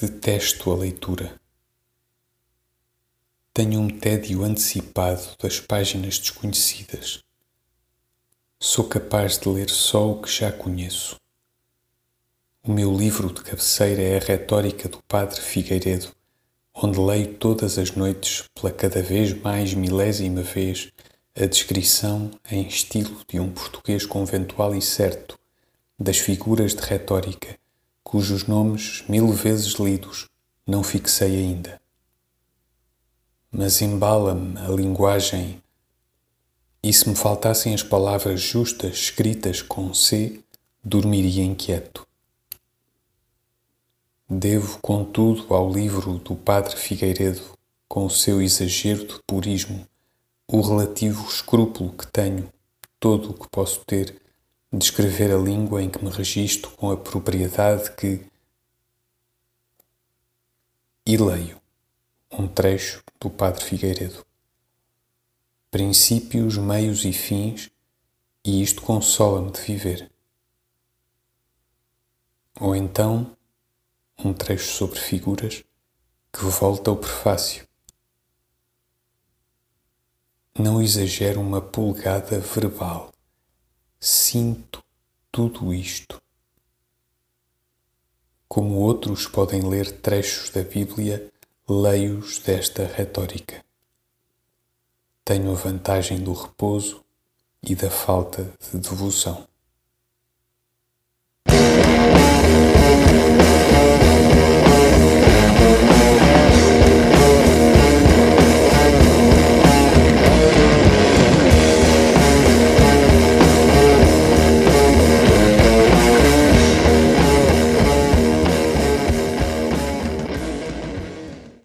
Detesto a leitura. Tenho um tédio antecipado das páginas desconhecidas. Sou capaz de ler só o que já conheço. O meu livro de cabeceira é a Retórica do Padre Figueiredo, onde leio todas as noites, pela cada vez mais milésima vez, a descrição em estilo de um português conventual e certo das figuras de retórica cujos nomes, mil vezes lidos, não fixei ainda. Mas embala-me a linguagem, e se me faltassem as palavras justas escritas com C, dormiria inquieto. Devo, contudo, ao livro do Padre Figueiredo, com o seu exagero de purismo, o relativo escrúpulo que tenho, todo o que posso ter, descrever a língua em que me registro com a propriedade que. E leio um trecho do Padre Figueiredo. Princípios, meios e fins, e isto consola-me de viver. Ou então, um trecho sobre figuras que volta ao prefácio. Não exagero uma pulgada verbal sinto tudo isto. Como outros podem ler trechos da Bíblia, leio-os desta retórica. Tenho a vantagem do repouso e da falta de devoção.